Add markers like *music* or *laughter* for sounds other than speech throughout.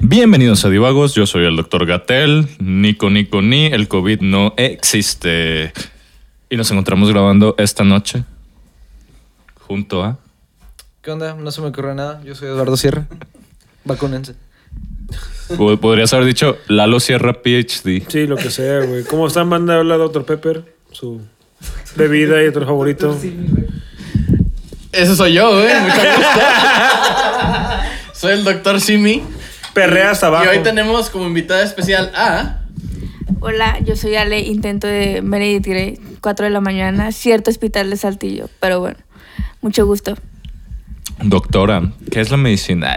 Bienvenidos a Divagos, yo soy el Dr. Gatel, Nico Nico Ni, el COVID no existe. Y nos encontramos grabando esta noche junto a... ¿Qué onda? No se me ocurre nada. Yo soy Eduardo Sierra. *laughs* Vacúnense. po- Podrías haber dicho Lalo Sierra PhD. Sí, lo que sea, güey. ¿Cómo están, banda? Habla Dr. Pepper, su bebida y otro favorito. Ese soy yo, güey. Mucho gusto. *laughs* soy el doctor Simi. Perrea hasta abajo. Y hoy tenemos como invitada especial a. Hola, yo soy Ale, intento de Meredith Grey, 4 de la mañana, cierto hospital de Saltillo, pero bueno, mucho gusto. Doctora, ¿qué es la medicina?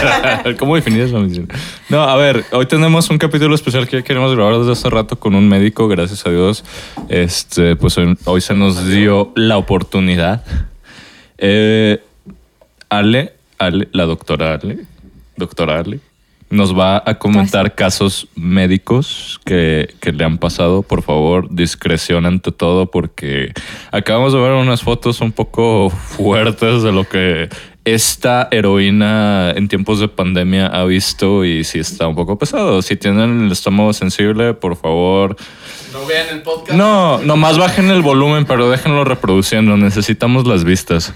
*laughs* ¿Cómo definir la medicina? No, a ver, hoy tenemos un capítulo especial que queremos grabar desde hace rato con un médico, gracias a Dios. Este, pues hoy, hoy se nos dio la oportunidad. Eh, Ale, Ale, la doctora Ale, doctora Ale, nos va a comentar casos médicos que, que le han pasado. Por favor, discreción ante todo, porque acabamos de ver unas fotos un poco fuertes de lo que esta heroína en tiempos de pandemia ha visto y sí está un poco pesado. Si tienen el estómago sensible, por favor, No vean el podcast. no, nomás bajen el volumen, pero déjenlo reproduciendo. Necesitamos las vistas.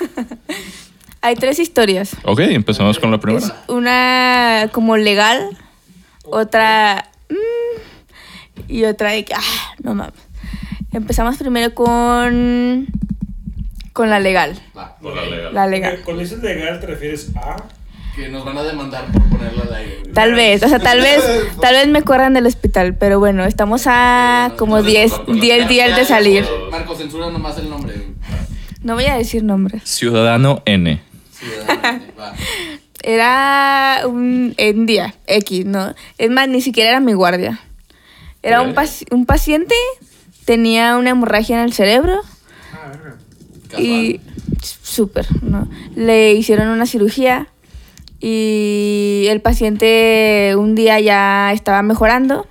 *laughs* Hay tres historias. Ok, empezamos con la Es primera. una como legal, otra... mm, y otra de que... Ah, no mames. Empezamos primero con... Con la legal. Va, La legal. Eh, Cuando dices legal, ¿te refieres a...? Que nos van a demandar por ponerla al aire. Tal vez, o sea, tal vez, *laughs* tal vez me corran del hospital, pero bueno, estamos a como 10 10 días de salir. Marco, censura nomás el nombre. No voy a decir nombres. Ciudadano N. *laughs* Era un en día X, ¿no? Es más, ni siquiera era mi guardia. Era un, paci- un paciente, tenía una hemorragia en el cerebro y súper, ¿no? Le hicieron una cirugía y el paciente un día ya estaba mejorando.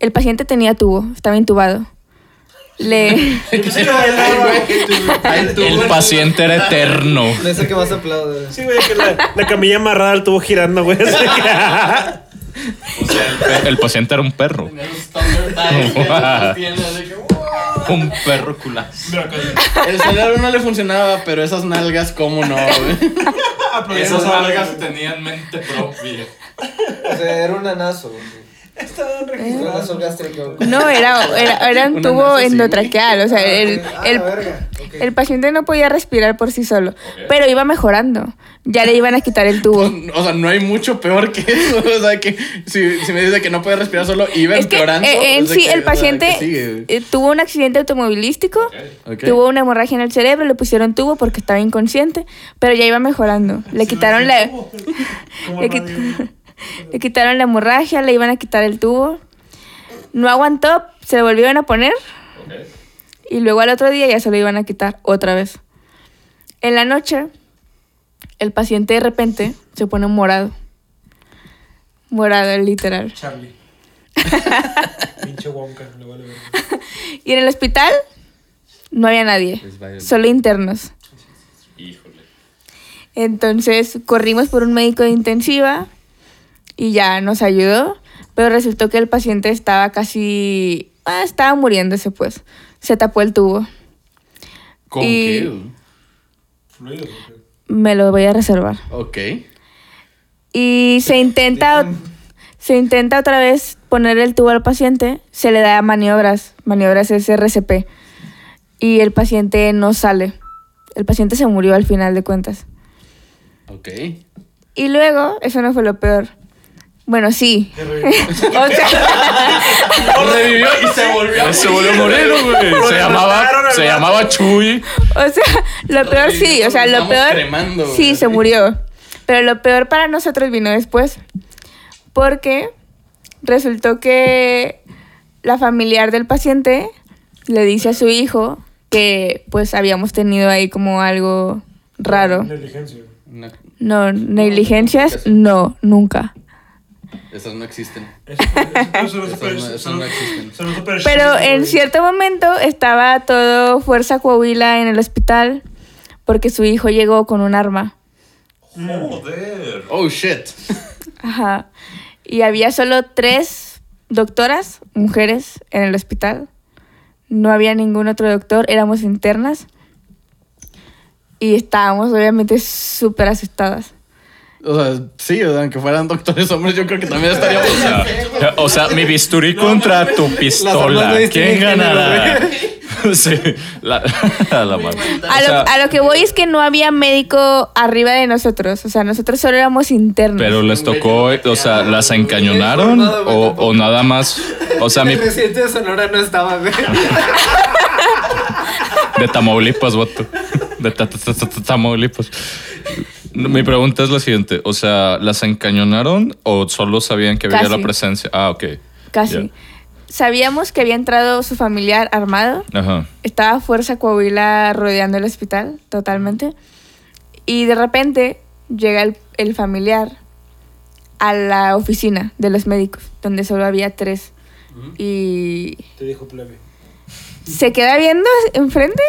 El paciente tenía tubo, estaba intubado. Le... *laughs* El paciente era eterno. No sé qué más aplaude. Sí, güey, que la, la camilla amarrada estuvo girando, güey. Así que- *laughs* *laughs* El paciente era un perro. Güey, de que. Un perro culazo. El cerebro no le funcionaba, pero esas nalgas, ¿cómo no, güey? Esas algas tenían mente propia. O sea, era un anazo. Anazo gástrico. No, era, era, era un tubo endotraqueal, o sea, el, Ah, el, verga. Ok. el paciente no podía respirar por sí solo, pero iba mejorando. Ya le iban a quitar el tubo. O sea, no hay mucho peor que eso. O sea, que si, si me dice que no puede respirar solo, iba Es que empeorando. eh, en o sea, sí que- el sea, paciente eh, tuvo un accidente automovilístico, Ok. tuvo una hemorragia en el cerebro, le pusieron tubo porque estaba inconsciente, pero ya iba mejorando. Le quitaron la *laughs* le, el le quitaron la hemorragia, le iban a quitar el tubo. No aguantó, se lo volvieron a poner y luego al otro día ya se lo iban a quitar otra vez. En la noche, el paciente de repente se pone morado. Morado, literal. Charlie. *laughs* Pinche Wonka. vale. Y en el hospital no había nadie, solo internos. Híjole. Entonces corrimos por un médico de intensiva y ya nos ayudó, pero resultó que el paciente estaba casi... ah, estaba muriéndose pues. Se tapó el tubo. ¿Con y- qué? Me lo voy a reservar. Ok. Y se intenta, se intenta otra vez poner el tubo al paciente, se le da maniobras, maniobras es RCP, y el paciente no sale. El paciente se murió al final de cuentas. Ok. Y luego, eso no fue lo peor. Bueno, sí. o sea, *laughs* Revivió y se volvió. Se volvió a morir, güey. Se llamaba, se llamaba Chuy. o sea, lo peor sí, o sea, lo Estamos peor cremando, sí se murió. Pero lo peor para nosotros vino después. Porque resultó que la familiar del paciente le dice a su hijo que pues habíamos tenido ahí como algo raro. Negligencia. Una- No, negligencias, no, nunca. Esas no existen. Pero en cierto momento estaba todo Fuerza Coahuila en el hospital porque su hijo llegó con un arma. Joder. Oh shit. Ajá. Y había solo tres doctoras, mujeres, en el hospital. No había ningún otro doctor, éramos internas. Y estábamos obviamente súper asustadas. O sea, sí, o sea, aunque fueran doctores hombres, yo creo que también estaríamos. *laughs* O sea, o sea, mi bisturí contra tu pistola. ¿Quién ganará? *laughs* Sí, la, *laughs* a la madre. A, O lo, sea, a lo que voy es que no había médico arriba de nosotros. O sea, nosotros solo éramos internos. Pero les tocó, o sea, ¿las encañonaron o, o nada más? O sea, mi, El presidente de Sonora no estaba, güey. de Tamaulipas, voto. De ta- ta- ta- ta- ta- Tamaulipas. Mi pregunta es la siguiente. O sea, ¿las encañonaron o solo sabían que había la presencia? Ah, ok. Casi. Sabíamos que había entrado su familiar armado. Ajá. Estaba Fuerza Coahuila rodeando el hospital totalmente. Y de repente llega el, el familiar a la oficina de los médicos, donde solo había tres. Y Te dijo plebe. se queda viendo enfrente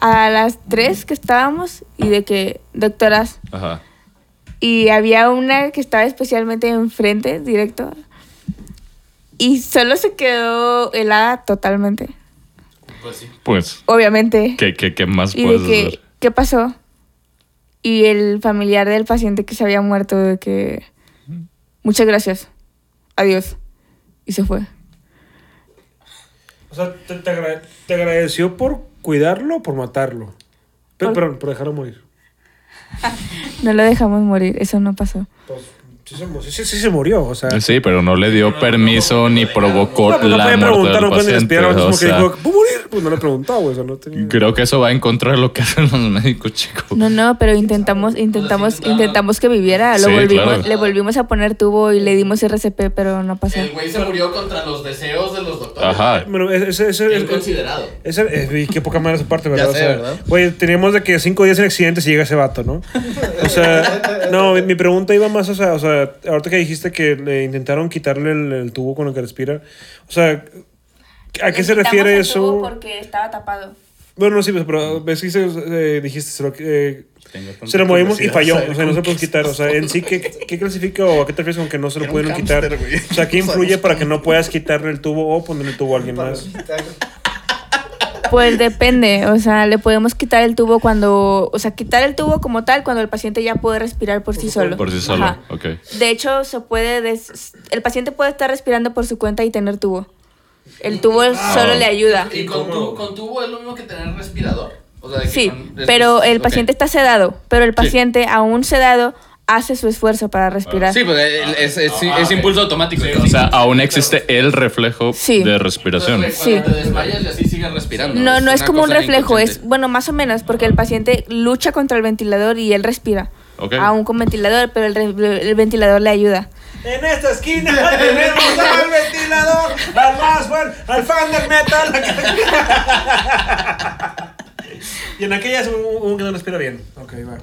a las tres que estábamos y de que, doctoras, Ajá. y había una que estaba especialmente enfrente, directo, y solo se quedó helada totalmente, Pues sí. Pues, obviamente. ¿qué, qué, qué más Y puedes de que, hacer? ¿qué pasó? Y el familiar del paciente que se había muerto, de que, muchas gracias, adiós, y se fue. O sea, te, te agra- te agradeció por cuidarlo o por matarlo. Pe- Por- Perdón, por dejarlo morir. *laughs* No lo dejamos morir, eso no pasó. Pues sí se, sí, se murió, o sea. Sí, pero no le dio permiso ni provocó No, no la muerte preguntar, del no paciente. respirar. o Es como que sea, dijo, ¿puedo morir? Pues no le preguntó, güey. O sea, no tenía... creo que eso va en contra de lo que hacen los médicos, chicos. No, no, pero intentamos, intentamos, intentamos que viviera. Lo Sí, volvimos, claro. le volvimos a poner tubo y le dimos RCP, pero no pasó. El güey se murió contra los deseos de los doctores. Ajá. Bueno, ese, ese, considerado. ese- eh, y qué poca madre su parte, ¿verdad? Ya o sé, sea, ¿verdad? Güey, teníamos de que cinco días en accidentes y llega ese vato, ¿no? O sea, *laughs* no, mi, mi pregunta iba más, o sea, o sea, ahorita que dijiste que le intentaron quitarle el, el tubo con el que respira, o sea, ¿a qué se refiere eso? Porque estaba tapado. Bueno, no, sí, pues, pero ves que se- eh, dijiste, se lo, eh, se lo movimos y falló, o sea, no se puede que- quitar, o sea, en sí, ¿qué, qué clasifica o a qué te refieres con que no se lo pudieron quitar? O sea, ¿qué *laughs* influye para que no puedas quitarle el tubo o ponerle el tubo a alguien más? Pues depende, o sea, le podemos quitar el tubo cuando, o sea, quitar el tubo como tal cuando el paciente ya puede respirar por sí solo. Por sí solo, Ajá. ok. De hecho, se puede, des- el paciente puede estar respirando por su cuenta y tener tubo. El tubo solo le ayuda. ¿Y con tubo, con tubo es lo mismo que tener respirador? O sea, de que Sí, con- pero el paciente está sedado, pero el paciente aún sedado hace su esfuerzo para respirar. Sí, pues el- es, es, es, es impulso automático. O sea, aún existe el reflejo Sí. de respiración. Sí. cuando te desmayas y así sigues respirando. No, no es como un reflejo, es bueno, más o menos, porque el paciente lucha contra el ventilador y él respira. Ok. Aún con ventilador, pero el, el ventilador le ayuda. En esta esquina *laughs* tenemos al ventilador, al más al fan del metal. *laughs* y en aquella es un, un que no respira bien. Ok, va.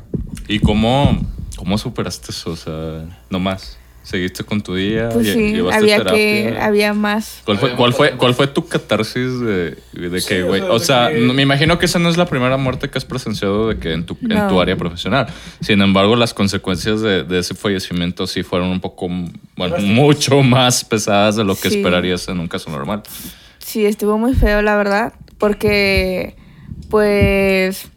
¿Y cómo, cómo superaste eso? O sea, no más. ¿Seguiste con tu día? Pues sí, ¿Llevaste había terapia? que, había más. ¿Cuál fue, cuál, fue, ¿Cuál fue tu catarsis de, de Sí, que, o güey? sea, O sea, que- no- me imagino que esa no es la primera muerte que has presenciado de que en tu, en tu área profesional. Sin embargo, las consecuencias de, de ese fallecimiento sí fueron un poco, bueno, mucho más pesadas de lo que Sí. esperarías en un caso normal. Sí, estuvo muy feo, la verdad, porque pues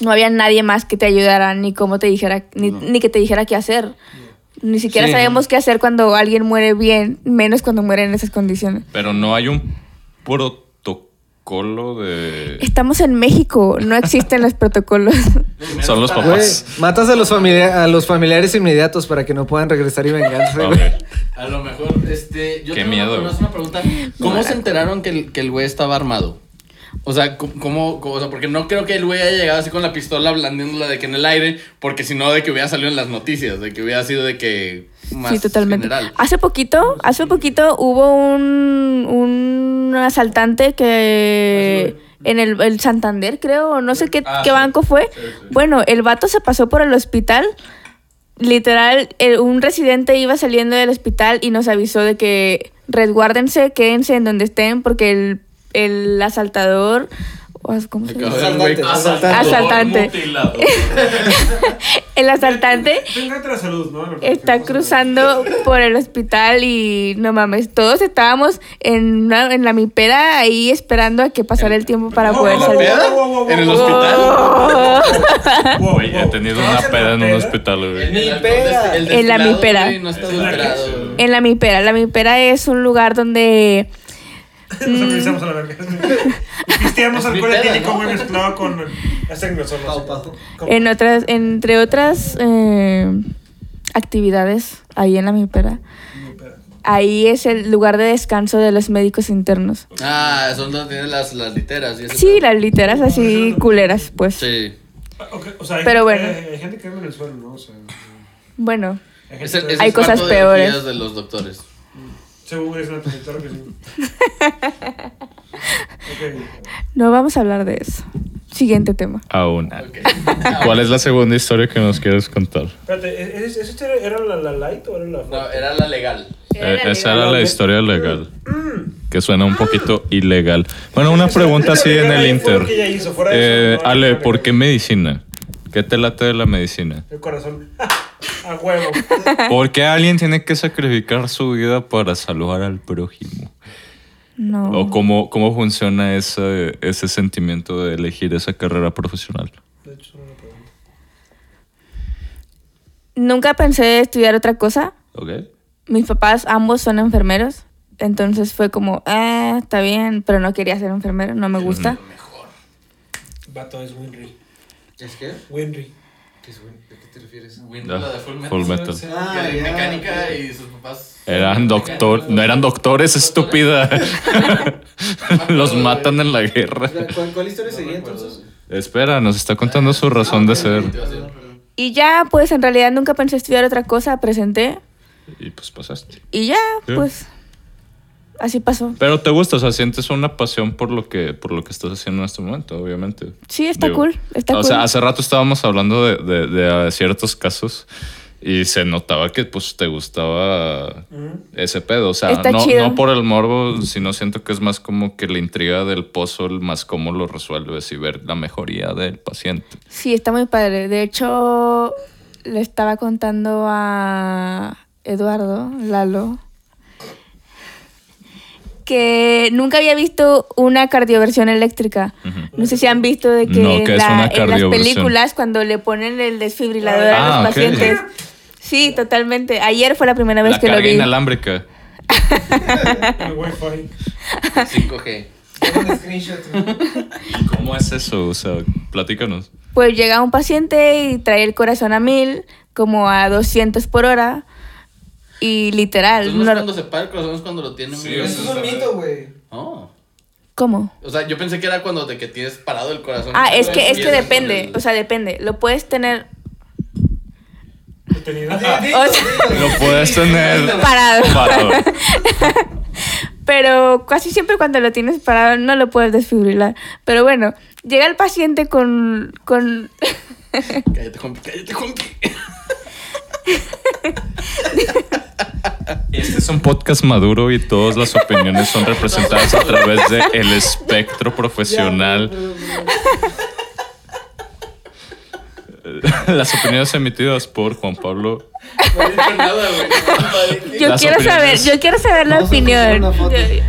no había nadie más que te ayudara, ni cómo te dijera, ni, ni que te dijera qué hacer. Ni siquiera Sí. sabemos qué hacer cuando alguien muere bien, menos cuando muere en esas condiciones. Pero no hay un protocolo de... Estamos en México, no existen los protocolos. *laughs* Son los papás. matas a los, familia- a los familiares inmediatos para que no puedan regresar y vengarse. A lo mejor, este. Yo Qué tengo miedo. Una, una pregunta. ¿Cómo se enteraron que el, que el güey estaba armado? O sea, ¿cómo, cómo- o sea, porque no creo que el güey haya llegado así con la pistola blandiéndola de que en el aire, porque si no de que hubiera salido en las noticias, de que hubiera sido de que más sí, totalmente. general. Hace poquito, hace poquito hubo un, un asaltante que en el, el Santander, creo, no sé qué, Ah, qué banco fue. Bueno, el vato se pasó por el hospital. Literal, el- un residente iba saliendo del hospital y nos avisó de que resguárdense, quédense en donde estén, porque el, el asaltador. o ¿Cómo se güey- Asaltante, Asaltante. Mutilado. *laughs* El asaltante salud, ¿no? está cruzando por el hospital y no mames, todos estábamos en, una- en la mipera ahí esperando a que pasara el tiempo para No, poder no, ¿La salir. peda? Wow, wow, wow, ¿En el wow. hospital? Güey, he tenido una peda en un hospital, güey. En la mipera. En la mipera, la mipera es un lugar donde *laughs* Nos organizamos a la verga. Pisteamos alcohol etílico, güey, mezclado con. Este en otras, entre otras eh, actividades ahí en la mipera, ahí es el lugar de descanso de los médicos internos. Ah, son donde tienen las, las literas. Y ese Sí, pedo. las literas así culeras, pues. Sí. O sea, hay, Pero bueno. Hay, hay gente que anda en el suelo, ¿no? O sea, Bueno, hay Es el, es Hay el cosas peores. de los doctores. Según es una claro que sí. *laughs* Ok. no vamos a hablar de eso. Siguiente tema. Aún. ¿Cuál es la segunda historia que nos quieres contar? Espérate, ¿es- es- ¿esa historia era la, la light o era la No, era la legal. Eh, esa era la historia legal. Mm. Que suena un poquito ilegal. Bueno, una pregunta así en el Inter. Que ella hizo, fuera de Eh, eso, no, Ale, no, ¿por qué medicina? ¿Qué te late de la medicina? El corazón. *laughs* A huevo. *laughs* ¿Por qué alguien tiene que sacrificar su vida para salvar al prójimo? No. ¿O cómo, cómo funciona ese, ese sentimiento de elegir esa carrera profesional? De hecho, no. Nunca pensé estudiar otra cosa. ¿Ok? Mis papás ambos son enfermeros. Entonces fue como, ah, está bien, pero no quería ser enfermero, no me gusta. Vato es Winry. ¿Es qué? Winry. ¿Qué es, güey? ¿De qué te refieres? Winry, Ah, la de Full Metal. Full Metal. Ah, de mecánica y sus papás. Eran doctor, no eran doctores, estúpida. *laughs* Los matan en la guerra. ¿Cuál, cuál historia seguía entonces? Espera, nos está contando su razón de ser. Y ya, pues en realidad nunca pensé estudiar otra cosa, presenté. Y pues pasaste. Y ya, Sí. pues así pasó. Pero te gusta, o sea, sientes una pasión por lo que, por lo que estás haciendo en este momento, obviamente. Sí, está cool, está o cool. sea, hace rato estábamos hablando de, de- de, uh, ciertos casos y se notaba que pues te gustaba ese pedo. O sea, Está no, chido. no por el morbo, sino siento que es más como que la intriga del puzzle, más cómo lo resuelves y ver la mejoría del paciente. Sí, está muy padre. De hecho, le estaba contando a Eduardo, Lalo, que nunca había visto una cardioversión eléctrica. No sé si han visto de que, No, en, ¿qué es la- una en las películas cuando le ponen el desfibrilador Ah, a los ok. pacientes. Sí, totalmente. Ayer fue la primera vez La que lo vi. inalámbrica. El Wi-Fi. 5G. Tengo un screenshot. ¿Cómo es eso? O sea, platícanos. Pues llega un paciente y trae el corazón a mil, como a 200 por hora. Y literal. Entonces no es cuando se para el corazón, es cuando lo tiene. Sí, Eso es un mito, güey. Oh. ¿Cómo? O sea, yo pensé que era cuando de que tienes parado el corazón. Ah, es que, es que depende. el- O sea, depende. Lo puedes tener. *laughs* O sea- Lo puedes tener *laughs* parado. parado. *laughs* Pero casi siempre cuando lo tienes parado no lo puedes desfibrilar. Pero bueno, llega el paciente con... con Cállate, Juanpi, cállate, Juanpi. Este es un podcast maduro y todas las opiniones son representadas a través de el espectro profesional. Las opiniones emitidas por Juan Pablo. No he dicho nada, güey. yo Las quiero saber, yo quiero saber la opinión.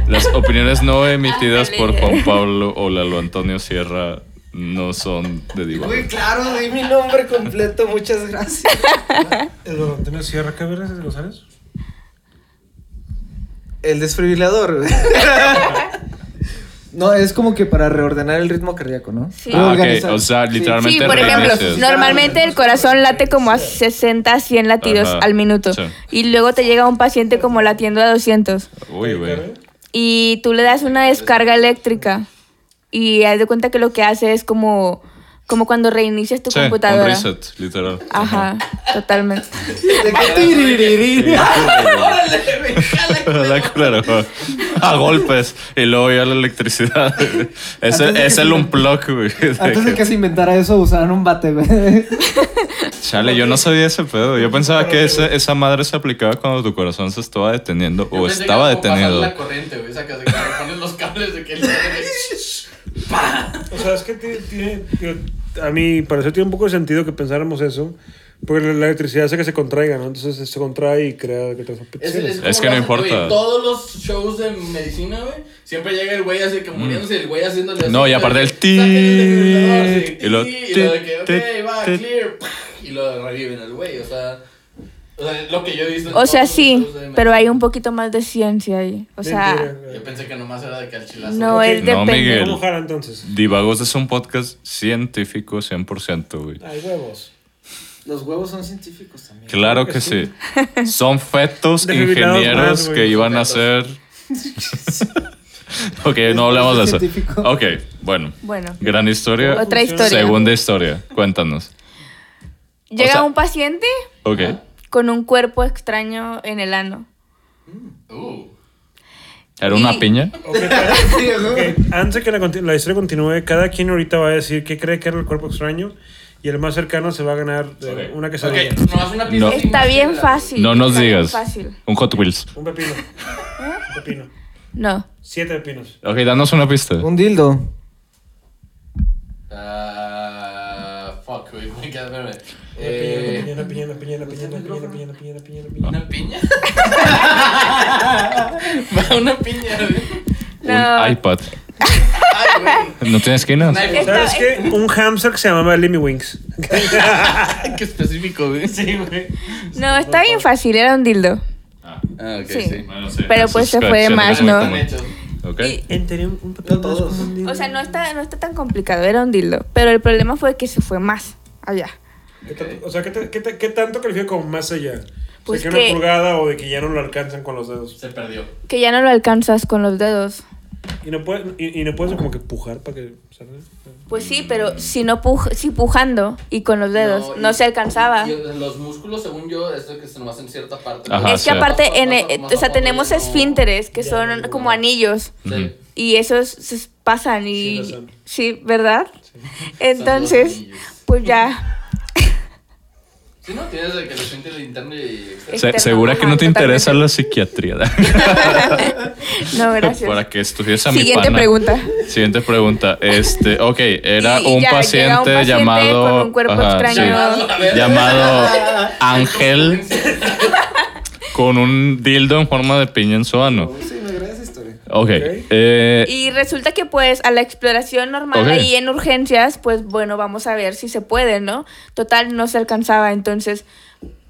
Las opiniones no emitidas por. Juan Pablo o Lalo Antonio Sierra no son de Güey, diván. claro, di mi nombre completo, muchas gracias. *laughs* Eduardo Antonio Sierra, ¿qué verás de González? El desfibrilador, güey. *laughs* No, es como que para reordenar el ritmo cardíaco, ¿no? Sí. Ah, ok. Reorganizar. O sea, literalmente Sí, por ejemplo, normalmente el corazón late como a 60, 100 latidos Ajá, al minuto. sí. Y luego te llega un paciente como latiendo a 200. Uy, güey. Y tú le das una descarga eléctrica. Y haz de cuenta que lo que hace es como, como cuando reinicias tu Sí, un computadora. reset, literal. Ajá, totalmente. De que tiririri. *laughs* ¡Órale, me jala, Da *laughs* culero. A golpes. Y luego ya la electricidad. Ese *laughs* es el se- unplug, güey. Antes de que se inventara eso, usaban un bate, güey. Chale, yo no sabía ese pedo. Yo pensaba que ese- esa madre se aplicaba cuando tu corazón se estaba deteniendo Yo o estaba detenido. la corriente, güey. Sacas de que le pones los cables de que el O sea, es que tiene, tiene- a mi parecer tiene un poco de sentido que pensáramos eso, porque la, electricidad hace que se contraiga, ¿no? Entonces se contrae y crea que te Es, es Es que no importa. güey, todos los shows de medicina, güey, siempre llega el güey así que muriéndose y el güey haciéndole así. Mm. No, y aparte el tit, y lo de que, ok, va, clear, y lo reviven al güey, o sea, o sea, lo que yo he visto en O sea, sí, de pero hay un poquito más de ciencia ahí. O sea, Yo pensé que nomás era de que al chilazo. no es No, depende. Miguel. ¿Cómo entonces? Divagos es un podcast científico 100%, güey. Hay huevos. Los huevos son científicos también. Claro que sí. Son fetos *laughs* ingenieros más, que iban a ser. *laughs* ok, no hablamos de eso. Científico. Ok, bueno. Bueno, Gran historia. otra historia. Segunda historia. Cuéntanos. Llega sea- un paciente Ok. Con un cuerpo extraño en el ano. Uh, ¿Era una Y- piña? *laughs* Ok, ok, Antes de que la, la historia continúe, cada quien ahorita va a decir qué cree que era el cuerpo extraño y el más cercano se va a ganar eh, Ok. una quesadilla. nomás una pieza No. Está bien fácil. No nos digas. Fácil. Un Hot Wheels. Un pepino. Un pepino. No. Siete pepinos. Ok, danos una pista. Un dildo. Ah, fuck, güey, eh... Una piña, una piña, una piña, una piña, una piña, una piña, una piña, una piña. Una piña, *laughs* no. Un iPad. Ay, güey. no tiene esquinas. ¿Sabes qué? Un hamster que se llamaba Lemmy Wings. *laughs* qué específico, güey. Sí, güey. No, está bien fácil, era un dildo. Ah, ah ok, sí. sí. Bueno, sí. Pero pues se fue de más, ¿no? Okay. Un O sea, no está, no está tan complicado, era un dildo. Pero el problema fue que se fue más allá. ¿Qué tanto- o sea, ¿qué, te- qué te- qué tanto califica como más allá? Pues o sea, que, que- una pulgada o de que ya no lo alcanzan con los dedos. Se perdió. Que ya no lo alcanzas con los dedos. Y no, puedes, y, y no puedes como que pujar para que salga. Pues sí, pero si no puj si pujando y con los dedos no, y- se alcanzaba. y los músculos, según yo, es de que se nomás en cierta parte. Ajá, es que sí. aparte, en, Más- más o sea, tenemos no- esfínteres que son ya. como anillos Sí. Y esos se pasan y Sí, sí, ¿verdad? Entonces, pues ya. Sí, no, tienes de que el esfínter interno y externo. Se- Externo, segura que ajá, no te interesa la psiquiatría. *laughs* No, gracias. Para que estuviese a mi Siguiente pana. pregunta. Siguiente pregunta. Este, ok, era Y- y un, ya, paciente un paciente llamado. con un cuerpo extraño. sí, llamado *laughs* Ángel con un dildo en forma de piña en su ano. Sí, me agrada esa historia. Ok. eh, Y resulta que pues a la exploración normal Ok. ahí en urgencias, pues bueno, vamos a ver si se puede, ¿no? Total, no se alcanzaba. Entonces,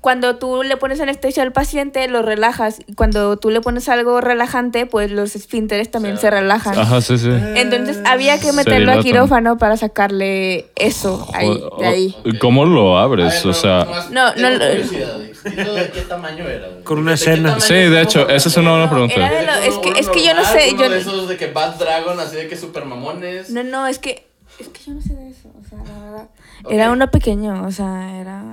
cuando tú le pones anestesia al paciente, lo relajas. Y cuando tú le pones algo relajante, pues los esfínteres también Se- se relajan. Ajá, sí, sí. Entonces había que meterlo a quirófano para sacarle eso ahí, de ahí. ¿Cómo lo abres? ver, o sea. No, no, de qué tamaño era. Con una ¿De qué escena. Sí, de hecho, esa es una buena pregunta. Era de lo- es que- es que yo no sé, yo- de esos de que Bad Dragon, así de que super mamones. No, no, es que es que yo no sé de eso, o sea, la verdad. Ok. Era uno pequeño, o sea, era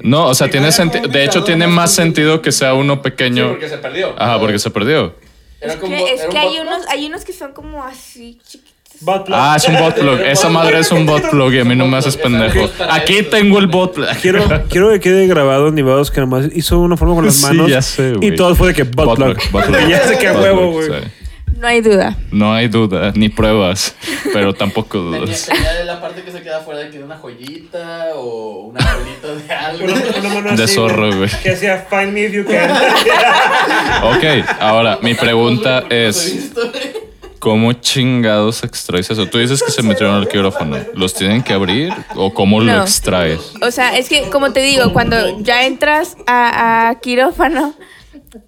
No, o sea, tiene era sentido. De hecho, tiene más sentido que sea uno Sí, pequeño. porque se perdió. Ajá, porque se perdió. Era es como- que, es era un que hay unos hay unos que son como así chiquitos. Ah, es un bot plug. *laughs* Esa madre es un bot *laughs* plug y a mí no me haces pendejo. Aquí tengo el bot plug. Quiero, *laughs* quiero que quede grabado en Nivados que nomás hizo una forma con las Sí, manos. ya sé, güey. y todo fue de que butt, Bot ya sé que a Bot huevo, güey. No hay duda. No hay duda, ni pruebas, pero tampoco dudas. tenía de la parte que se queda fuera de que una joyita o una colita de algo. Una, una mano De así, zorro, güey. Que hacía Find Me If You Can. *laughs* Ok, ahora mi pregunta es. ¿cómo chingados extraes eso? Tú dices que se metieron al quirófano. ¿Los tienen que abrir o cómo lo No. extraes? O sea, es que como te digo, cuando ya entras a, a quirófano,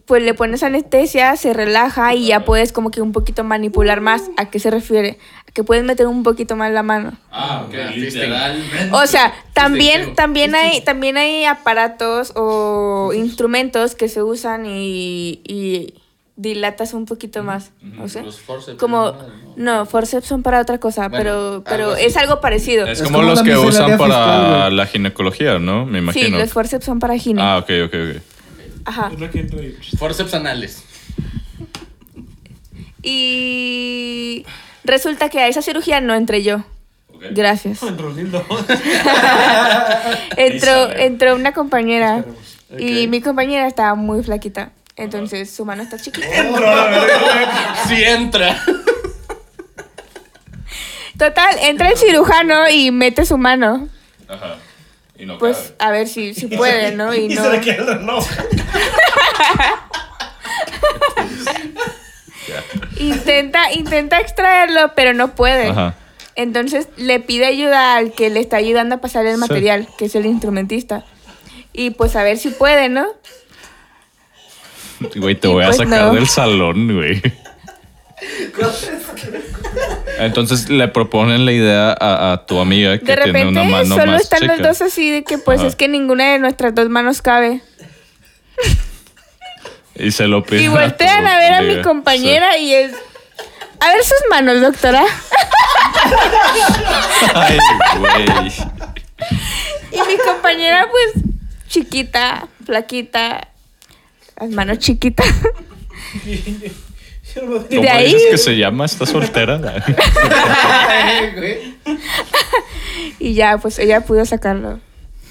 pues le pones anestesia, se relaja y ya puedes como que un poquito manipular más. ¿A qué se refiere? A que puedes meter un poquito más la mano. Ah, ok, literalmente. O sea, también, también hay, también hay aparatos o instrumentos que se usan y, y dilatas un poquito más. O sea, Los forceps, como ¿no? no, forceps son para otra cosa, Bueno, pero pero es algo parecido. Es, Es como, como los que usan para fiscal, la ginecología, ¿no? Me Sí, imagino. los forceps son para gine. ah, ok, ok, ok. Ajá. Es lo que entra ahí. Forceps anales. Y resulta que a esa cirugía no entré yo. Gracias. *laughs* Entró. Entró, entró una compañera y mi compañera estaba muy flaquita. Entonces su mano está chiquita. Sí entra. Total, entra el cirujano y mete su mano. Ajá. Y no Pues a ver si, si *laughs* puede, ¿no? Y Y no. se le queda el reloj. *laughs* Intenta, intenta extraerlo, pero no puede. Ajá. Entonces le pide ayuda al que le está ayudando a pasar el Sí. material, que es el instrumentista. Y pues a ver si puede, ¿no? Güey, te Y voy a pues sacar no. del salón, güey. Entonces le proponen la idea a, a tu amiga que De tiene repente una mano solo más están chica. los dos así de que pues Ajá. es que ninguna de nuestras dos manos cabe. Y se lo piden. Y voltean a ver a mi compañera y es... A ver sus manos, doctora. *laughs* Ay, güey. Y mi compañera pues chiquita, flaquita, las manos chiquitas. *laughs* ¿Cómo De ahí- dices que se llama? ¿Está soltera? *laughs* Y ya pues ella pudo sacarlo.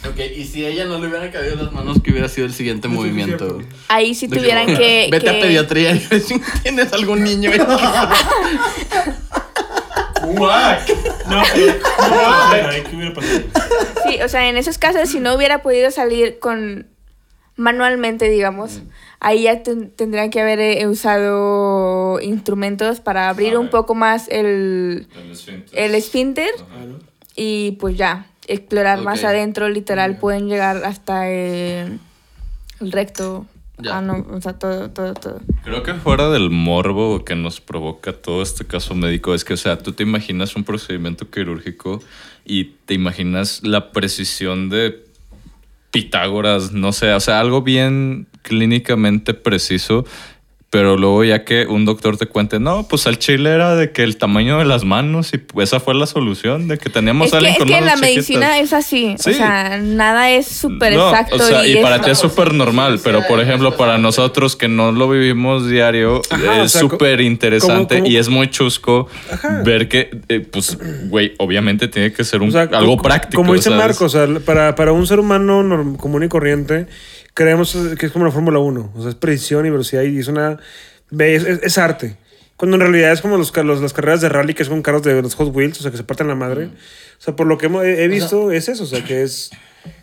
Ok, y si a ella no le hubieran cabido las manos, ¿qué hubiera sido el siguiente movimiento? Ahí sí De tuvieran que... *laughs* Vete a pediatría y ve si tienes algún niño. No, pero. No, ay, ¿qué hubiera pasado? Sí, o sea, en esos casos, si no hubiera podido salir con manualmente, digamos, ahí ya ten- tendrían que haber eh, usado instrumentos para abrir un Ah. poco más el, el esfínter y pues ya, explorar más adentro, literal, pueden llegar hasta eh, el recto. Ya. Ah, no, o sea, todo, todo, todo. Creo que fuera del morbo que nos provoca todo este caso médico es que, o sea, tú te imaginas un procedimiento quirúrgico y te imaginas la precisión de Pitágoras, no sé, o sea, algo bien clínicamente preciso, pero luego ya que un doctor te cuente, no, pues al chile era de que el tamaño de las manos y esa fue la solución, de que teníamos Es que, alguien es con que manos la chiquitas. medicina es así, Sí. o sea, nada es súper No, exacto. o sea, y, para ti es súper normal, pero por ejemplo, para nosotros que no lo vivimos diario, Ajá, es o sea, co- súper interesante y es muy chusco Ajá. ver que, eh, pues, güey, obviamente tiene que ser un, O sea, algo co- práctico. Como dice ¿sabes? Marcos, o sea, para, para un ser humano común y corriente, creemos que es como la Fórmula 1. O sea, es precisión y velocidad y es una. Es, es- es arte. Cuando en realidad es como los, los- las carreras de rally que son carros de los Hot Wheels, o sea, que se parten la madre. O sea, por lo que he, he visto, es eso. O sea, que es.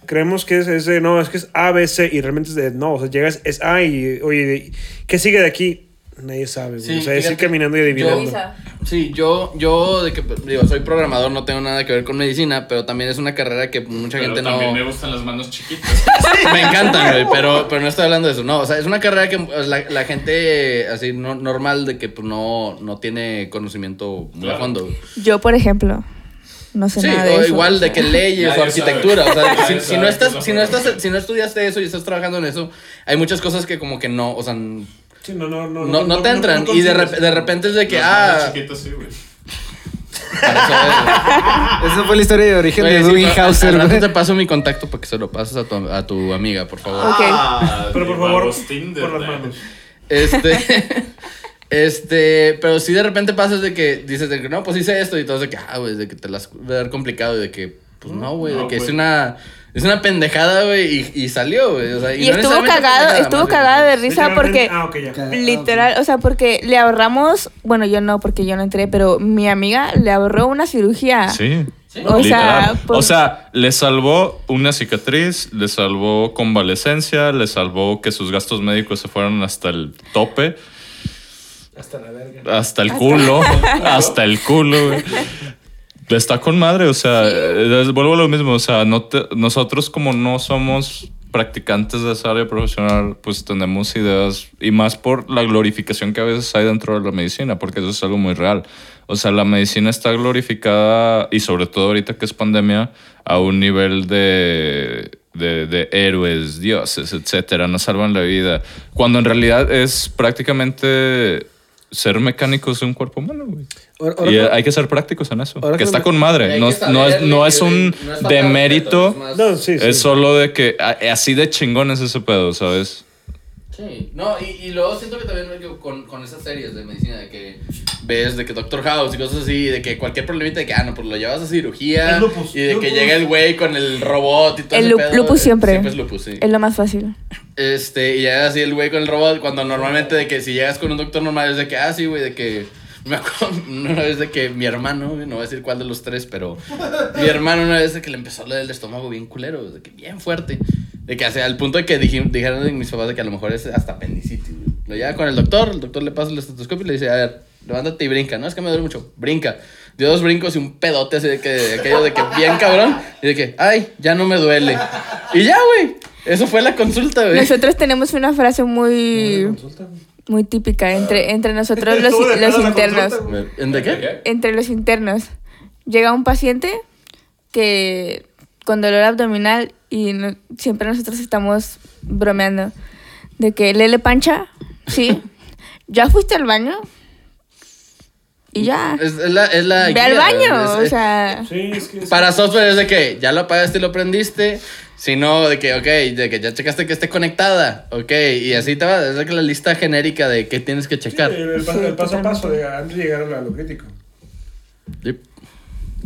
Creemos que es, es no, es que es A, B, C y realmente es de, no, o sea, llegas, es A y, oye, ¿qué sigue de aquí? Nadie sabe, güey. Sí, o sea, es ir caminando y adivinando. yo- Sí, yo, yo de que digo, soy programador, no tengo nada que ver con medicina, pero también es una carrera que mucha gente no. gustan las manos chiquitas. *laughs* Me encantan, güey, pero, pero no estoy hablando de eso. No, o sea, es una carrera que la, la gente así no, normal de que pues, no, no tiene conocimiento muy a fondo. güey. Yo, por ejemplo, no sé Sí, nada de o eso. igual o de que leyes Nadie o arquitectura. sabe. O sea, si, Nadie si no estás, si no estás, si no estudiaste eso y estás trabajando en eso, hay muchas cosas que como que no, o sea, Sí, no, no, no, no, te entran. y de, rep- de repente es de que, ah, chiquitas, sí, güey. para. Esa fue la historia de origen Oye, de sí, Dewey pero Hauser, al rato güey. te paso mi contacto para que se lo pases a tu, a tu amiga, por favor. Ok. Pero por favor, por las manos. Este. *laughs* Este, pero si de repente pasas de que dices de que no, pues hice esto y todo de que, ah, güey, de que te las va a dar complicado y de que, pues no, güey, de No, que es güey. una, es una pendejada, güey, y, y salió, güey, o sea, Y no estuvo cagado, estuvo cagado de risa porque Ah, ok, ya. literal, o sea, porque le ahorramos, bueno, yo no, porque yo no entré, pero mi amiga le ahorró una cirugía. Sí. O sea, pues- o sea, le salvó una cicatriz, le salvó convalecencia, le salvó que sus gastos médicos se fueran hasta el tope, Hasta la verga. hasta el culo, hasta el culo. güey. *laughs* Está con madre, o sea, eh, vuelvo a lo mismo, o sea, no te- nosotros como no somos practicantes de esa área profesional, pues tenemos ideas y más por la glorificación que a veces hay dentro de la medicina, porque eso es algo muy real. O sea, la medicina está glorificada y sobre todo ahorita que es pandemia a un nivel de de, de héroes, dioses, etcétera, nos salvan la vida. Cuando en realidad es prácticamente ser mecánicos de un cuerpo humano, güey. Y hay que ser prácticos en eso. que que está me- con madre. No, es- no, es, no es un no es demérito. es más- No, sí, sí. Es solo de que así de chingón es ese pedo, ¿sabes? Sí, no, y, y luego siento que también con, con esas series de medicina, de que ves de que Doctor House y cosas así, de que cualquier problemita de que, ah, no, pues lo llevas a cirugía, Es lupus, y de que llega el güey con el robot y todo El ese lu- pedo, lupus eh, siempre. Siempre es lupus, sí. Es lo más fácil. Este, y llega así el güey con el robot, cuando normalmente de que si llegas con un doctor normal es de que, ah, sí, güey, de que... Me acuerdo *laughs* una vez de que mi hermano, no voy a decir cuál de los tres, pero mi hermano una vez de que le empezó a doler el estómago bien culero, de que bien fuerte. De que hacia el punto de que dij- dijeron mis papás de que a lo mejor es hasta apendicitis. Lo lleva con el doctor, el doctor le pasa el estetoscopio y le dice, a ver, levántate y brinca. No, es que me duele mucho. Brinca. Dio dos brincos y un pedote así de que, de aquello de que bien cabrón. Y de que, ay, ya no me duele. Y ya, güey. Eso fue la consulta, güey. Nosotros tenemos una frase muy, Consulta, muy típica entre, entre nosotros los, *laughs* los internos. consulta, güey. ¿En de qué? Entre los internos. Llega un paciente que con dolor abdominal y no- siempre nosotros estamos bromeando de que Lele pancha, sí. *laughs* ¿Ya fuiste al baño? Y ya. Es, es la, es la Ve al baño, es- o sea. Sí, es que. es- Para software es de que ya lo apagaste y lo prendiste. Si no, de que, ok, de que ya checaste que esté conectada. Ok, y así te va. Es de que la lista genérica de qué tienes que Sí, checar. el, el paso, el paso a paso de antes de llegar a lo crítico. Yep.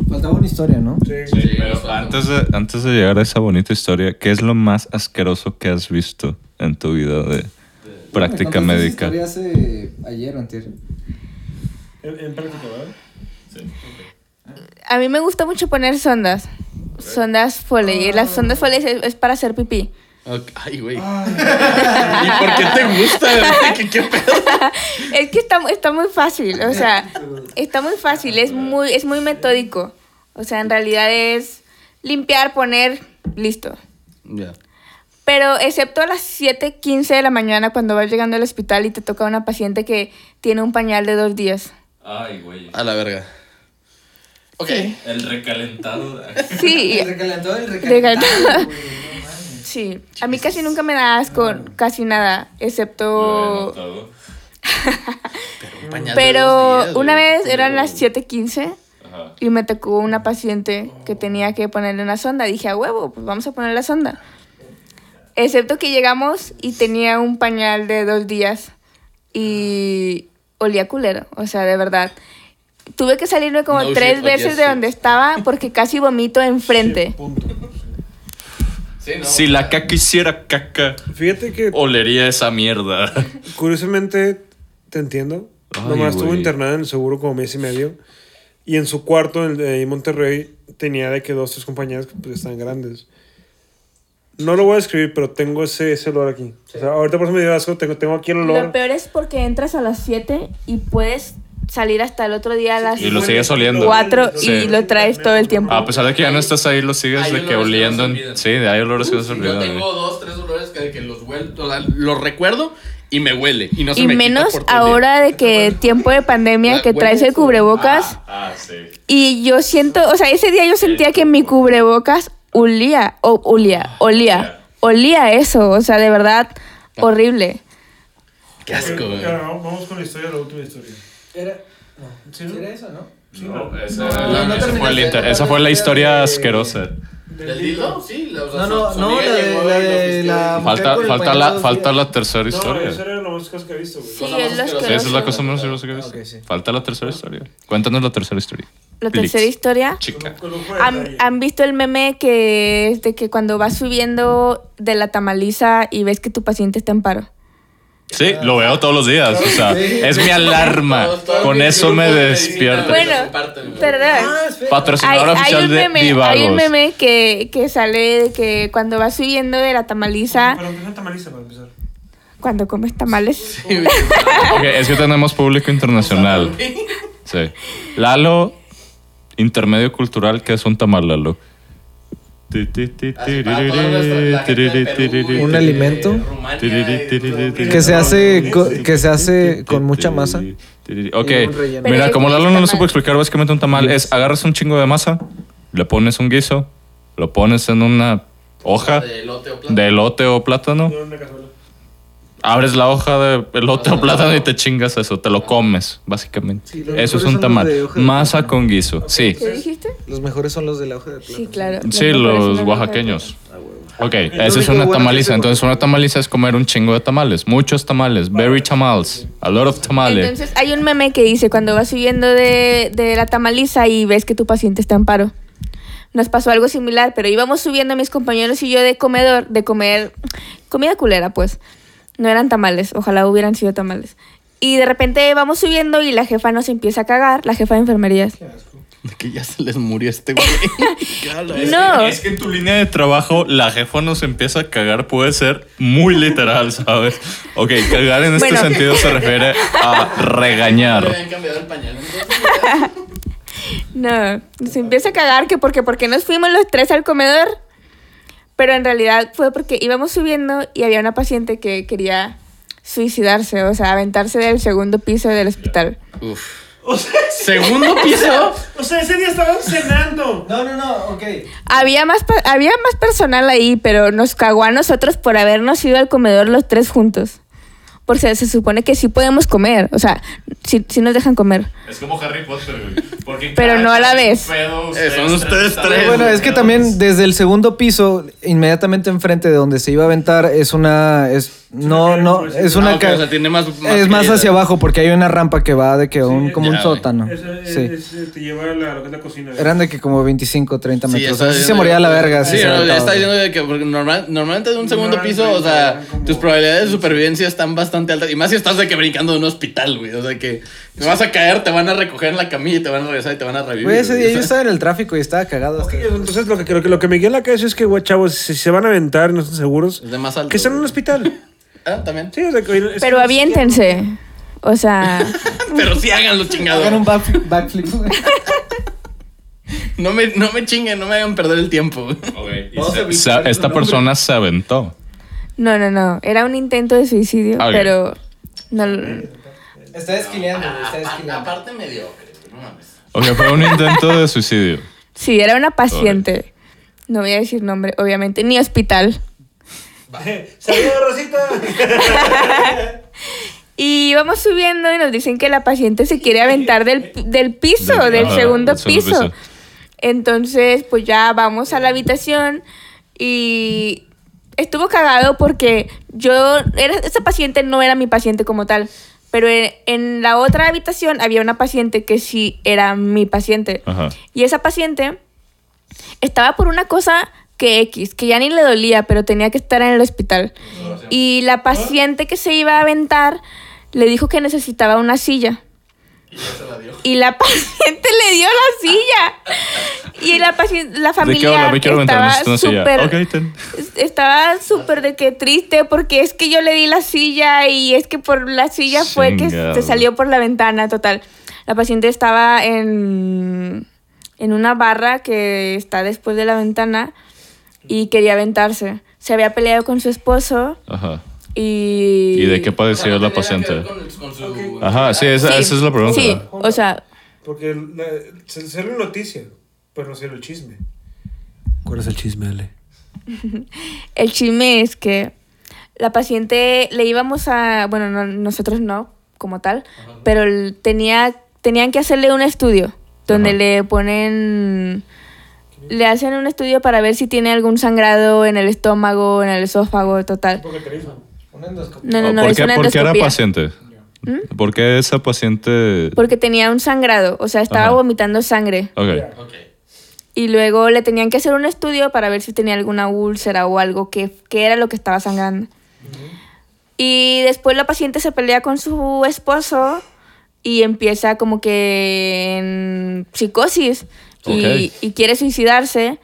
Faltaba una historia, ¿no? Sí. Sí, Pero antes de, antes de llegar a esa bonita historia, ¿qué es lo más asqueroso que has visto en tu vida de práctica esa médica? historia hace ayer o antier. En, en práctica, ¿verdad? A mí me gusta mucho poner sondas. Sondas Foley. Y las sondas Foley es, es para hacer pipí. Ok, Ay, güey. *laughs* ¿Y por qué te gusta? *laughs* ¿Qué, qué pedo? Es que está, está muy fácil, o sea, *laughs* está muy fácil, es muy, es muy metódico. O sea, en realidad es limpiar, poner, listo. Ya. Pero excepto a las 7.15 de la mañana cuando vas llegando al hospital y te toca una paciente que tiene un pañal de dos días. Ay, güey. A la verga. Ok. El recalentado. *laughs* Sí, El recalentado, el Recalentado. güey, no *laughs* sí. A mí casi nunca me da asco, casi nada, excepto... *laughs* Un pañal de Pero dos días, una vez eran las 7.15 y me tocó una paciente que tenía que ponerle una sonda. Dije, a huevo, pues vamos a poner la sonda. Excepto que llegamos y tenía un pañal de dos días y olía culero, o sea, de verdad. Tuve que salirme como No tres shit, veces de shit. donde estaba porque casi vomito enfrente. Sí, no, Si la caca hiciera caca, Fíjate que olería esa mierda. *laughs* curiosamente te entiendo. Ay, Nomás estuvo internada en el seguro como mes y medio. Y en su cuarto en, en Monterrey tenía de que dos, tres compañeras que pues, están grandes. No lo voy a describir, pero tengo ese, ese olor aquí. O sea, ahorita por eso me dio asco. Tengo, tengo aquí el olor. Lo peor es porque entras a las 7 y puedes salir hasta el otro día a las Y lo sigues oliendo. 4 Sí. y lo traes todo el tiempo. A pesar de que ya no estás ahí, lo sigues de que olores que no oliendo. en-. Sí, hay olores que no se Yo olvidan. tengo güey. dos, tres olores que, que los huelo, o sea, los recuerdo y me huele. Y no se Y me quita menos por ahora de que tiempo de pandemia que traes el cubrebocas. Ah, sí. Y yo siento, o sea, ese día yo sentía que mi cubrebocas olía, o olía, olía, olía eso, o sea, de verdad, horrible. Qué asco, güey. Vamos con la historia, la última historia. Era. No. Sí, ¿no? ¿Sí era eso, no? No, esa, No, esa no fue, inter- no esa la historia de- asquerosa. ¿Del dildo? Sí. la- o sea, No, no, su- su no, la de- la de la- Falta, falta, la, falta la tercera No, historia. eso era lo más que he visto, güey. Sí, es más lo asquerosa. Sí, esa es la cosa más asquerosa que he visto. Sí. Falta la tercera historia. Cuéntanos la tercera historia. La tercera historia. Chica. ¿Han, han visto el meme que es de que cuando vas subiendo de la tamaliza y ves que tu paciente está en paro? Sí, lo veo todos los días. O sea, es mi alarma. Todos- todos Con eso me de medicina despierta. Bueno. Perdón. Ah. Hay, Patrocinador hay oficial un de meme, hay un Divagos. meme que, que sale de que cuando vas subiendo de la tamaliza, Pero empieza tamaliza para empezar. cuando comes tamales, Sí, güey. Ok, es que tenemos público internacional. Sí. Lalo, intermedio cultural, que es un tamal, Lalo. Un alimento Que se hace co- que se hace con mucha masa. Ok, mira, como Lalo no lo supo explicar, básicamente un tamal es agarras un chingo de masa, le pones un guiso, lo pones en una hoja De elote o plátano. de elote o plátano. No, en una cazuela. Abres la hoja de elote o plátano y te chingas eso, te lo comes, básicamente. Sí, eso es un tamal. Masa plátano. con guiso, sí. ¿Qué dijiste? Los mejores son los de la hoja de plátano. Sí, claro. Sí, los oaxaqueños. Ah. Ok, esa es una tamaliza. Entonces, una tamaliza es comer un chingo de tamales. Muchos tamales. Very tamales. A lot of tamales. Entonces hay un meme que dice cuando vas subiendo de, de la tamaliza y ves que tu paciente está en paro. Nos pasó algo similar, pero íbamos subiendo mis compañeros y yo de comedor, de comer comida culera, pues. No eran tamales, ojalá hubieran sido tamales. Y de repente vamos subiendo y la jefa nos empieza a cagar, la jefa de enfermerías. De que ya se les murió este güey. *laughs* ¿Qué? No, Es que en tu línea de trabajo la jefa nos empieza a cagar puede ser muy literal, ¿sabes? Ok, cagar en este Bueno. sentido se refiere a regañar. habían cambiado el pañal. *laughs* no, nos empieza a cagar que porque, porque nos fuimos los tres al comedor. Pero en realidad fue porque íbamos subiendo y había una paciente que quería suicidarse, o sea, aventarse del segundo piso del hospital. Uf. O sea, Segundo piso. o sea, ese día estaban cenando. No, no, no, ok. Había más, pa- había más personal ahí, pero nos cagó a nosotros por habernos ido al comedor los tres juntos. Porque se supone que sí podemos comer, o sea, sí, sí nos dejan comer. Es como Harry Potter, güey. Porque Pero no a la vez. Eh, son ustedes tres. Bueno, es que también desde el segundo piso, inmediatamente enfrente de donde se iba a aventar, es una. Es, no, no, es una. Ah, ok, ca- o sea, tiene más, es más hacia abajo porque hay una rampa que va de que un, como ya, un sótano. Es, Sí. es- es- te lleva a la, lo que es la cocina. Eran de que como 25, 30 Sí, metros. está o sea, sí se moría la verga. Sí, sí no, ya está diciendo de que porque normal, normalmente de un segundo piso, no, o sea, como- tus probabilidades de supervivencia están bastante altas. Y más si estás de que brincando de un hospital, güey. O sea, que te vas a caer, te van a recoger en la camilla y te van a regresar y te van a revivir. Güey, ese día yo estaba en el tráfico y estaba cagado. Hasta- entonces lo que, lo que, lo que me guía en la cabeza es que, güey, chavos, si se van a aventar y no están seguros, Es de más alto. que están en un hospital. *laughs* Ah, también. Sí, o sea, que- es Pero que- aviéntense. O sea, *laughs* Pero sí háganlo, chingado. Hagan un backflip. *laughs* No me, no me chinguen, no me hagan perder el tiempo. Ok, y Vamos a esta nombre. persona se aventó. no, no, no. Era un intento de suicidio, Ok. pero no. Está esquileando, güey, está Aparte, esquileando. aparte mediocre, no mames. Ok, fue un intento de suicidio. Sí, era una paciente. No voy a decir nombre, obviamente, ni hospital. *laughs* ¡Saludos, Rosita! *laughs* Y vamos subiendo y nos dicen que la paciente se quiere aventar del, del piso, Del- segundo piso. piso. Entonces, pues ya vamos a la habitación y estuvo cagado porque yo, era, esa paciente no era mi paciente como tal, pero en, en la otra habitación había una paciente que sí era mi paciente. Ajá. Y esa paciente estaba por una cosa que X, que ya ni le dolía, pero tenía que estar en el hospital. Y la paciente que se iba a aventar le dijo que necesitaba una silla. Y la *laughs* paciente le dio la silla. Y la, paciente, la ¿De qué familia estaba súper Ok, ten. estaba súper de que triste porque es que yo le di la silla y es que por la silla fue que se salió por la ventana, total. La paciente estaba en, en una barra que está después de la ventana y quería aventarse. Se había peleado con su esposo Ajá. y... ¿Y de qué padecía O sea, no la paciente? con- con su- Ajá, sí, esa, Sí, esa es la pregunta. Sí, o sea, Porque la, se una noticia, pero no sale el chisme. ¿Cuál es el chisme, Ale? *laughs* El chisme es que la paciente le íbamos a, bueno, no- nosotros no como tal, pero tenía, tenían que hacerle un estudio donde Ajá. le ponen, le hacen un estudio para ver si tiene algún sangrado en el estómago, en el esófago, total. No, no, no, ¿Por, es qué, una por qué era paciente? ¿Por qué esa paciente...? Porque tenía un sangrado, o sea, estaba Ajá. vomitando sangre. Ok. Ok. Y luego le tenían que hacer un estudio para ver si tenía alguna úlcera o algo que, que era lo que estaba sangrando. Y después la paciente se pelea con su esposo y empieza como que en psicosis y, Ok. y quiere suicidarse.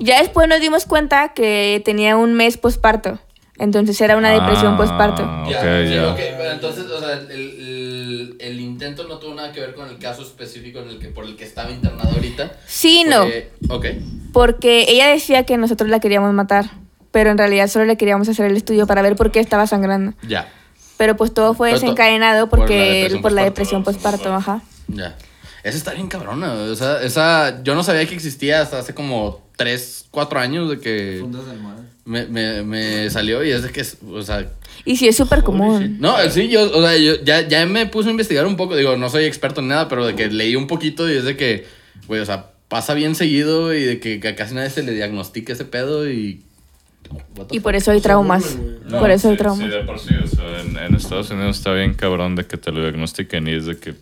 Ya después nos dimos cuenta que tenía un mes posparto. Entonces era una depresión Ah, posparto. Ok, Ya, sí, ya. ok, pero entonces, o sea, el, el, el intento no tuvo nada que ver con el caso específico en el que, por el que estaba internado ahorita. Sí, no. Fue- Ok. Porque ella decía que nosotros la queríamos matar. Pero en realidad solo le queríamos hacer el estudio para ver por qué estaba sangrando. Ya. Pero pues todo fue desencadenado por la porque depresión por la postparto. depresión postparto, ajá. Ya. Esa está bien cabrona. O sea, esa. Yo no sabía que existía hasta hace como 3, 4 años de que Fundas del mal. me, me, me salió y es de que. O sea, Y sí, es súper común. no, sí, yo, o sea, yo ya, ya me puse a investigar un poco. Digo, no soy experto en nada, pero de que leí un poquito y es de que, güey, o sea, pasa bien seguido y de que, que casi nadie se le diagnostica ese pedo y. Y por eso hay traumas. No, Por eso hay sí, traumas. Sí, de por sí. O sea, en, en Estados Unidos está bien cabrón de que te lo diagnostiquen y es de que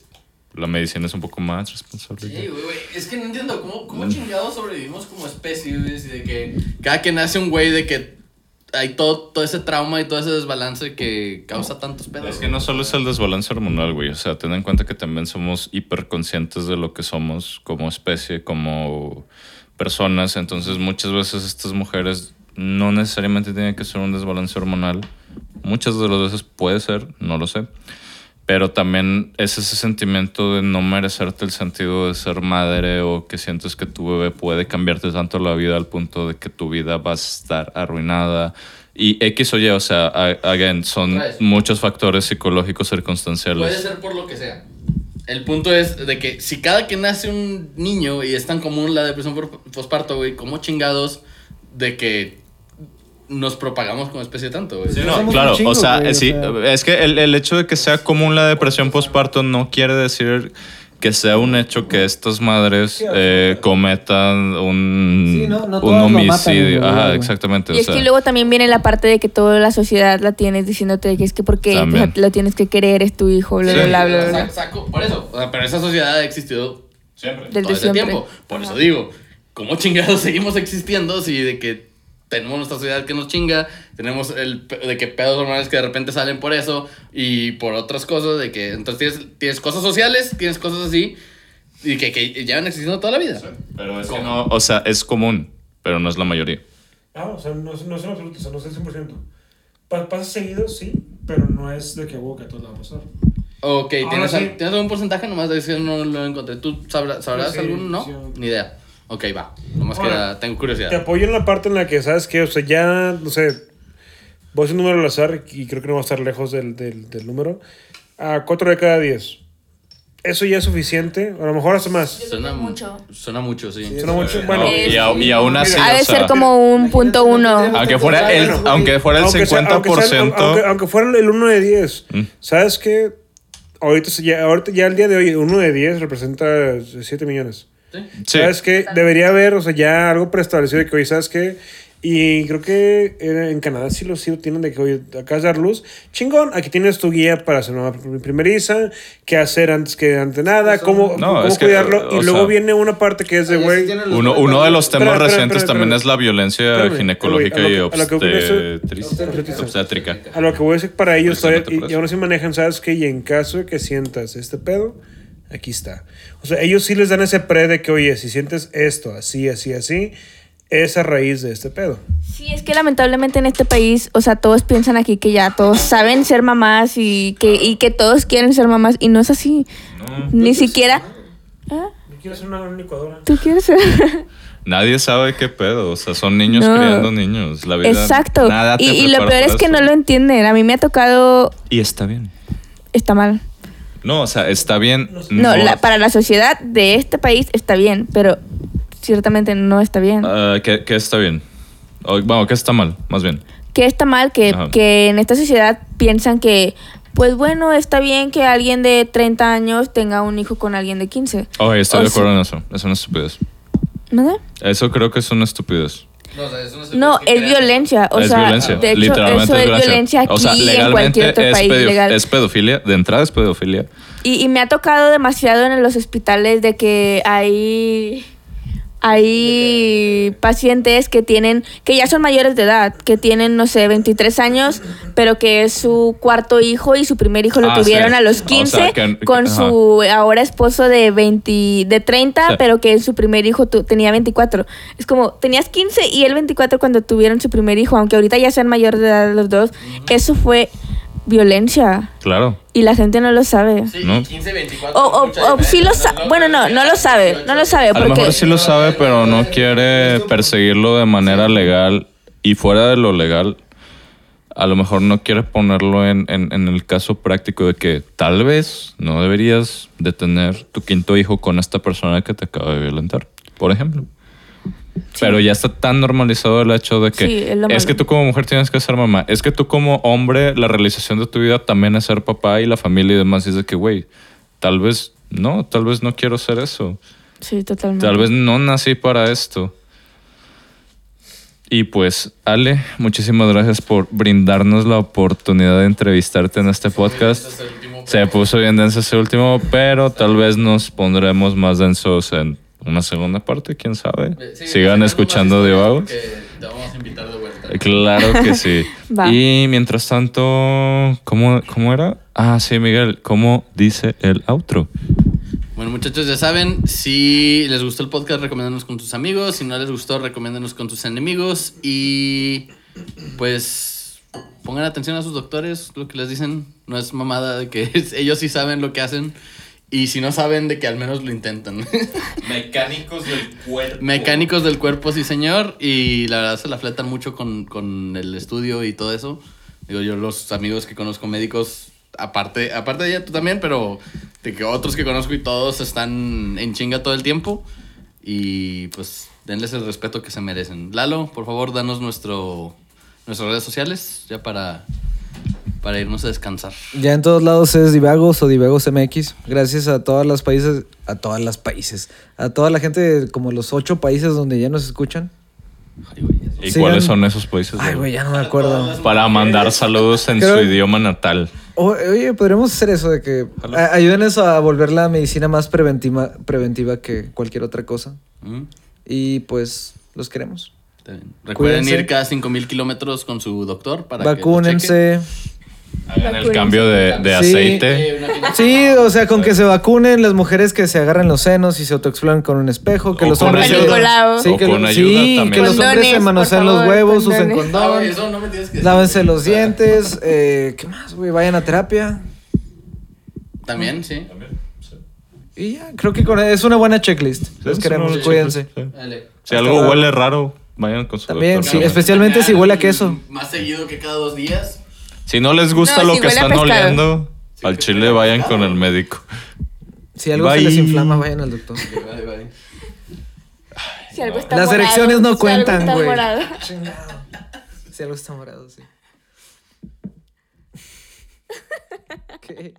la medicina es un poco más responsable. Sí, güey, güey. Es que no entiendo cómo, cómo chingados sobrevivimos como especie, güey. Y de que cada que nace un güey, de que hay todo, todo ese trauma y todo ese desbalance que causa tantos pedos. Es que no solo es el desbalance hormonal, güey. O sea, ten en cuenta que también somos hiperconscientes de lo que somos como especie, como personas. Entonces, muchas veces estas mujeres no necesariamente tienen que ser un desbalance hormonal. Muchas de las veces puede ser, no lo sé. Pero también es ese sentimiento de no merecerte el sentido de ser madre o que sientes que tu bebé puede cambiarte tanto la vida al punto de que tu vida va a estar arruinada. Y X o Y, o sea, again, son muchos factores psicológicos Puede circunstanciales. ser por lo que sea. El punto es de que si cada que nace un niño y es tan común la depresión por posparto, güey, ¿cómo chingados de que nos propagamos como especie tanto, güey? Sí, Somos no, un claro, chingo, o sea, güey, o sí, sea. es que el, el hecho de que sea común la depresión postparto no quiere decir que sea un hecho que estas madres eh, cometan un, Sí, no- no un matan, homicidio. Ajá, güey. exactamente. Y o es sea, que luego también viene la parte de que toda la sociedad la tienes diciéndote que es que porque o sea, También. lo tienes que querer, es tu hijo, bla, Sí, bla, bla, bla, saco- por eso, o sea, pero esa sociedad ha existido siempre. Desde todo ese siempre. tiempo. Por eso digo, ¿cómo chingados *laughs* seguimos existiendo si de que tenemos nuestra sociedad que nos chinga, tenemos el de que pedos hormonales que de repente salen por eso y por otras cosas, de que entonces tienes, tienes cosas sociales, tienes cosas así y que, que llevan existiendo toda la vida. Pero es que no, o sea, es común, pero no es la mayoría. Ah, o sea, no, es- no es en absoluto, o sea, no es el 100%. Pa- pasa seguido, sí, pero no es de que, wow, que a todos le va a pasar. Ok, ¿tienes, sí. al- ¿tienes algún porcentaje? Nomás de que no lo encontré. ¿Tú sabrás, sabrás Sí, algún? ¿No? sí. Ni idea. Ok, va. Nomás que Ahora, tengo curiosidad. Te apoyo en la parte en la que, ¿sabes qué? O sea, ya, no sé, voy a hacer un número al azar y creo que no va a estar lejos del, del, del número. A 4 de cada 10. Eso ya es suficiente, a lo mejor hace más. Suena Mucho. Suena mucho, sí. Suena mucho, bueno. No, y, a- y aún así, Ha de sea, ser como un punto uno. aunque fuera el, Bueno, aunque fuera el Aunque sea- 50%, aunque, sea- aunque- aunque fuera el 1 de 10. Mm. ¿Sabes qué? Ahorita, ya, ahorita ya el día de hoy, 1 de 10 representa 7 millones. Sí. sí. ¿Sabes qué? Debería haber, o sea, ya algo preestablecido de que, oye, ¿sabes qué? Y creo que en en Canadá sí lo, sí lo tienen de que, oye, acá es dar luz. Chingón, aquí tienes tu guía para hacer una primeriza, qué hacer antes que ante nada, cómo, No, cómo que, cuidarlo. o y luego sea- viene una parte que es de, güey, Uno, uno de los temas Espera, espera, recientes espera, también espera. es la violencia Espérame, ginecológica a y lo que- obstétrica. a lo que voy a decir para ellos, todavía- y, y aún así manejan, ¿sabes qué? Y en caso de que sientas este pedo, aquí está. O sea, ellos sí les dan ese pre de que, oye, si sientes esto, así, así, así, es a raíz de este pedo. Sí, es que lamentablemente en este país, o sea, todos piensan aquí que ya todos saben ser mamás y que, y que todos quieren ser mamás y no es así. Ni siquiera... ¿Ah? Yo quiero hacer una licuadora. ¿Tú quieres ser? *laughs* Nadie sabe qué pedo. O sea, son niños No. criando niños. La vida, Exacto. nada te Y, y lo peor es que eso. no lo entienden. A mí me ha tocado... Y está bien. Está mal. No, o sea, está bien. No, la- para la sociedad de este país está bien, pero ciertamente no está bien. Ah, ¿qué, qué está bien? O, bueno, ¿qué está mal? Más bien. que está mal que, que en esta sociedad piensan que, pues bueno, está bien que alguien de 30 años tenga un hijo con alguien de 15. Oye, estoy O de acuerdo sea- en eso. Es una estupidez. ¿Nada? Eso creo que es una estupidez. No, o sea, eso no, No, es violencia. O es sea, violencia. de hecho, Literalmente eso es violencia aquí o sea, y en legalmente cualquier otro es, país pedo- legal. es pedofilia. De entrada es pedofilia. Y, y me ha tocado demasiado en los hospitales de que hay hay pacientes que tienen que ya son mayores de edad, que tienen no sé, 23 años, pero que es su cuarto hijo y su primer hijo lo Ah, tuvieron sí. a los O 15 sea, que- con ajá. su ahora esposo de 20 de 30, Sí. pero que su primer hijo tu- tenía 24. Es como tenías 15 y él 24 cuando tuvieron su primer hijo, aunque ahorita ya sean mayores de edad los dos. Eso fue violencia Claro. y la gente no lo sabe. Sí, ¿no? 15, 24. O, o, o sí lo sabe. Bueno, no, no lo sabe. No lo sabe. A lo mejor sí lo sabe, pero no quiere perseguirlo de manera legal y fuera de lo legal. a lo mejor no quiere ponerlo en, en- en el caso práctico de que tal vez no deberías de tener tu quinto hijo con esta persona que te acaba de violentar, por ejemplo. Pero ya está tan normalizado el hecho de que Sí, es lo es malo. que tú como mujer tienes que ser mamá. Es que tú como hombre, la realización de tu vida también es ser papá y la familia y demás. Y es de que, güey, tal vez no, tal vez no quiero ser eso. Sí, totalmente. Tal vez no nací para esto. Y pues, Ale, muchísimas gracias por brindarnos la oportunidad de entrevistarte en este podcast. Se puso bien denso ese último, pero tal vez nos pondremos más densos en una segunda parte, quién sabe. Sí, Sigan escuchando Divagos. porque Te vamos a invitar de vuelta. Claro que sí. *laughs* Va. Y mientras tanto, ¿cómo, ¿cómo era? Ah, sí, Miguel, ¿cómo dice el outro? Bueno, muchachos, ya saben, si les gustó el podcast, recomiéndanos con tus amigos. Si no les gustó, recomiéndanos con tus enemigos. Y pues pongan atención a sus doctores, lo que les dicen. No es mamada de que *laughs* ellos sí saben lo que hacen. Y si no saben, de que al menos lo intentan. *laughs* Mecánicos del cuerpo. Mecánicos del cuerpo, sí, señor. Y la verdad se la fletan mucho con, con el estudio y todo eso. Digo, yo los amigos que conozco médicos, aparte, aparte de ella, tú también, pero de que otros que conozco y todos están en chinga todo el tiempo. Y pues denles el respeto que se merecen. Lalo, por favor, danos nuestro, nuestras redes sociales ya para, para irnos a descansar. Ya en todos lados es Divagos o Divagos MX. Gracias a todas las países, a todas las países, a toda la gente de como los ocho países donde ya nos escuchan. Ay, güey. ¿Y Sigan- cuáles son esos países? Ay, güey, ya no me acuerdo. Para mandar saludos en Creo- su idioma natal. O- Oye, podríamos hacer eso de que a- ayúdenos a volver la medicina más preventiva, preventiva que cualquier otra cosa. ¿Mm? Y pues los queremos. Recuerden Cuídense. ir cada 5000 kilómetros con su doctor para que los cheque. Vacúnense. Hagan el cambio de, de Sí. aceite. Eh, Sí, o sea, con que se vacunen las mujeres que se agarran los senos y se autoexploran con un espejo, que O los con hombres se- ayuda. Sí, O que, con lo- ayuda sí, también. que los hombres Condones, se manosean los favor, huevos, usen condones. Ah, condón, eso no me tienes que lávense decir. los O sea, dientes, eh, ¿qué más, güey? Vayan a terapia. También, sí. Y ya, creo que con, es una buena checklist. Los Sí, queremos, sí, cuídense. sí. Dale. Si algo luego. huele raro, vayan con su También, doctor. sí, especialmente si huele a queso. Más seguido que cada dos días. Si no les gusta No, lo si que están pescado. oliendo, al chile vayan con el médico. Si algo Bye. se les inflama, vayan al doctor. Bye, bye. Si algo está Las morado, erecciones no si cuentan, güey. Si algo está morado, sí. *laughs* ¿Qué?